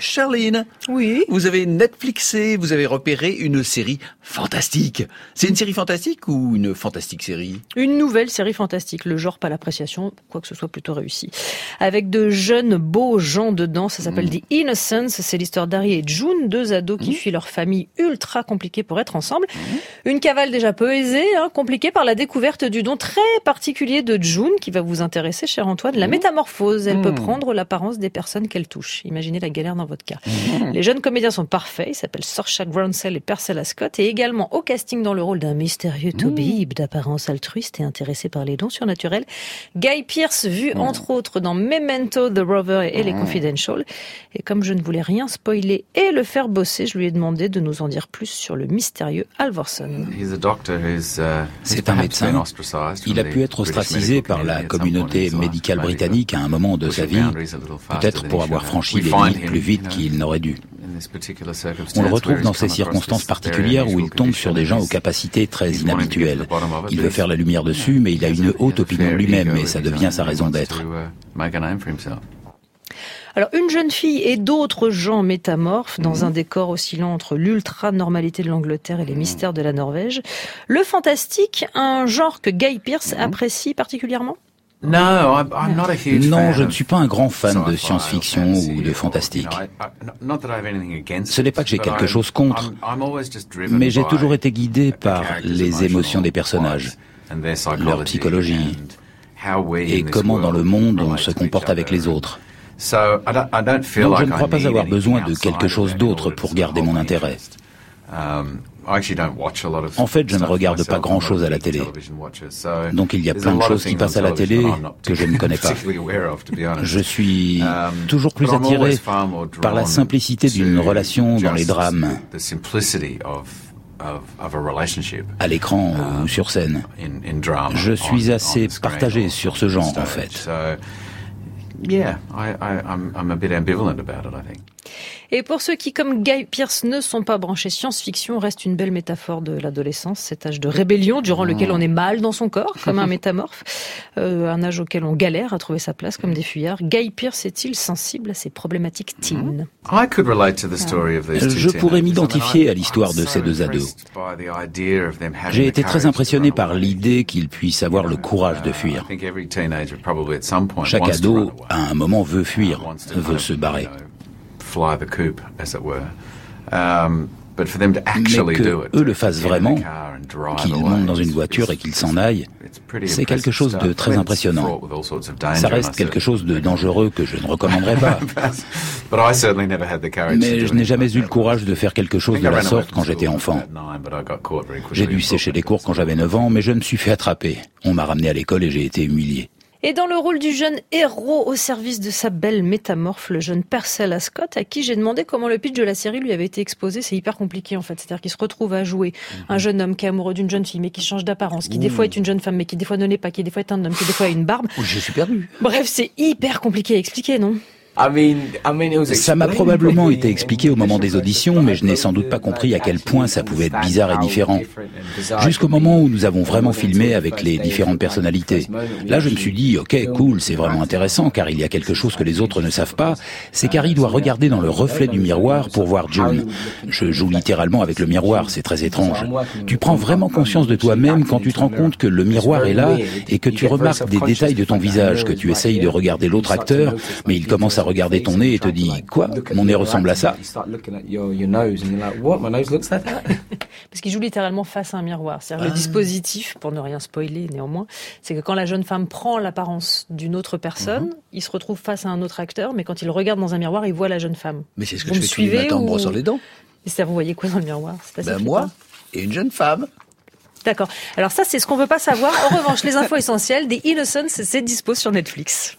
Charline. Oui. Vous avez Netflixé, vous avez repéré une série fantastique. C'est une série fantastique ou une fantastique série? Une nouvelle série fantastique. Le genre, pas l'appréciation, quoi que ce soit plutôt réussi. Avec de jeunes, beaux gens dedans. Ça s'appelle Mm. The Innocents. C'est l'histoire d'Harry et June, deux ados qui Mm. fuient leur famille ultra compliquée pour être ensemble. Une cavale déjà peu aisée, hein, compliquée par la découverte du don très particulier de June, qui va vous intéresser, cher Antoine. La métamorphose. Elle peut Mm. prendre l'apparence des personnes qu'elle touche. Imaginez la galère dans votre cas. Les jeunes comédiens sont parfaits. Ils s'appellent Saoirse Groundsel et Percella Scott. Et également au casting dans le rôle d'un mystérieux Toby d'apparence altruiste et intéressé par les dons surnaturels. Guy Pearce, vu entre autres dans Memento, The Rover et Les Confidential. Et comme je ne voulais rien spoiler et le faire bosser, je lui ai demandé de nous en dire plus sur le mystérieux Alvorson. C'est un médecin. Il a pu être ostracisé par la communauté médicale britannique à un moment de sa vie, peut-être pour avoir franchi les limites plus vite qu'il n'aurait dû. On le retrouve dans ces circonstances particulières où il tombe sur des gens aux capacités très inhabituelles. Il veut faire la lumière dessus, mais il a une haute opinion de lui-même et ça devient sa raison d'être. Alors, une jeune fille et d'autres gens métamorphes dans un décor oscillant entre l'ultra-normalité de l'Angleterre et les mystères de la Norvège. Le fantastique, un genre que Guy Pearce apprécie particulièrement? Non, je ne suis pas un grand fan de science-fiction ou de fantastique. Ce n'est pas que j'ai quelque chose contre, mais j'ai toujours été guidé par les émotions des personnages, leur psychologie et comment dans le monde on se comporte avec les autres. Donc je ne crois pas avoir besoin de quelque chose d'autre pour garder mon intérêt. En fait, je ne regarde pas grand-chose à la télé. Donc il y a plein de choses qui passent à la télé que je ne connais pas. Je suis toujours plus attiré par la simplicité d'une relation dans les drames, à l'écran ou sur scène. Je suis assez partagé sur ce genre en fait. Et pour ceux qui, comme Guy Pearce, ne sont pas branchés science-fiction, reste une belle métaphore de l'adolescence, cet âge de rébellion durant lequel on est mal dans son corps, comme un métamorphe, euh, un âge auquel on galère à trouver sa place comme des fuyards. Guy Pearce est-il sensible à ces problématiques teen Je pourrais m'identifier à l'histoire de ces deux ados. J'ai été très impressionné par l'idée qu'ils puissent avoir le courage de fuir. Chaque ado, à un moment, veut fuir, veut se barrer. Mais que eux le fassent vraiment, qu'ils montent dans une voiture et qu'ils s'en aillent, c'est quelque chose de très impressionnant. Ça reste quelque chose de dangereux que je ne recommanderais pas. Mais je n'ai jamais eu le courage de faire quelque chose de la sorte quand j'étais enfant. J'ai dû sécher les cours quand j'avais 9 ans, mais je me suis fait attraper. On m'a ramené à l'école et j'ai été humilié. Et dans le rôle du jeune héros au service de sa belle métamorphe, le jeune Percella Scott, à qui j'ai demandé comment le pitch de la série lui avait été exposé, c'est hyper compliqué en fait. C'est-à-dire qu'il se retrouve à jouer un jeune homme qui est amoureux d'une jeune fille, mais qui change d'apparence, qui des fois est une jeune femme, mais qui des fois ne l'est pas, qui des fois est un homme, qui des fois a une barbe. Je suis perdu. Bref, c'est hyper compliqué à expliquer, non? Ça m'a probablement été expliqué au moment des auditions, mais je n'ai sans doute pas compris à quel point ça pouvait être bizarre et différent. Jusqu'au moment où nous avons vraiment filmé avec les différentes personnalités. Là, je me suis dit, ok, cool, c'est vraiment intéressant, car il y a quelque chose que les autres ne savent pas, c'est qu'Harry doit regarder dans le reflet du miroir pour voir June. Je joue littéralement avec le miroir, c'est très étrange. Tu prends vraiment conscience de toi-même quand tu te rends compte que le miroir est là et que tu remarques des détails de ton visage, que tu essayes de regarder l'autre acteur, mais il commence à regarder ton nez et te dit quoi? Mon nez ressemble à ça Parce qu'il joue littéralement face à un miroir. C'est-à-dire le dispositif, pour ne rien spoiler néanmoins, c'est que quand la jeune femme prend l'apparence d'une autre personne, il se retrouve face à un autre acteur, mais quand il regarde dans un miroir, il voit la jeune femme. Mais c'est ce que Vous je me fais tous les suivez matins en ou- brossant les dents. Et ça, vous voyez quoi dans le miroir? C'est Ben moi et une jeune femme. D'accord. Alors ça, c'est ce qu'on veut pas savoir. En revanche, les infos essentielles des Innocents, c'est dispo sur Netflix.